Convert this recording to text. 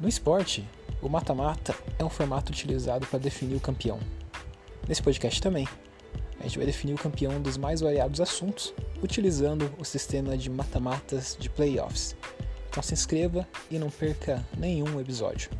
No esporte, o mata-mata é um formato utilizado para definir o campeão. Nesse podcast também, a gente vai definir o campeão dos mais variados assuntos utilizando o sistema de mata-matas de playoffs. Então se inscreva e não perca nenhum episódio.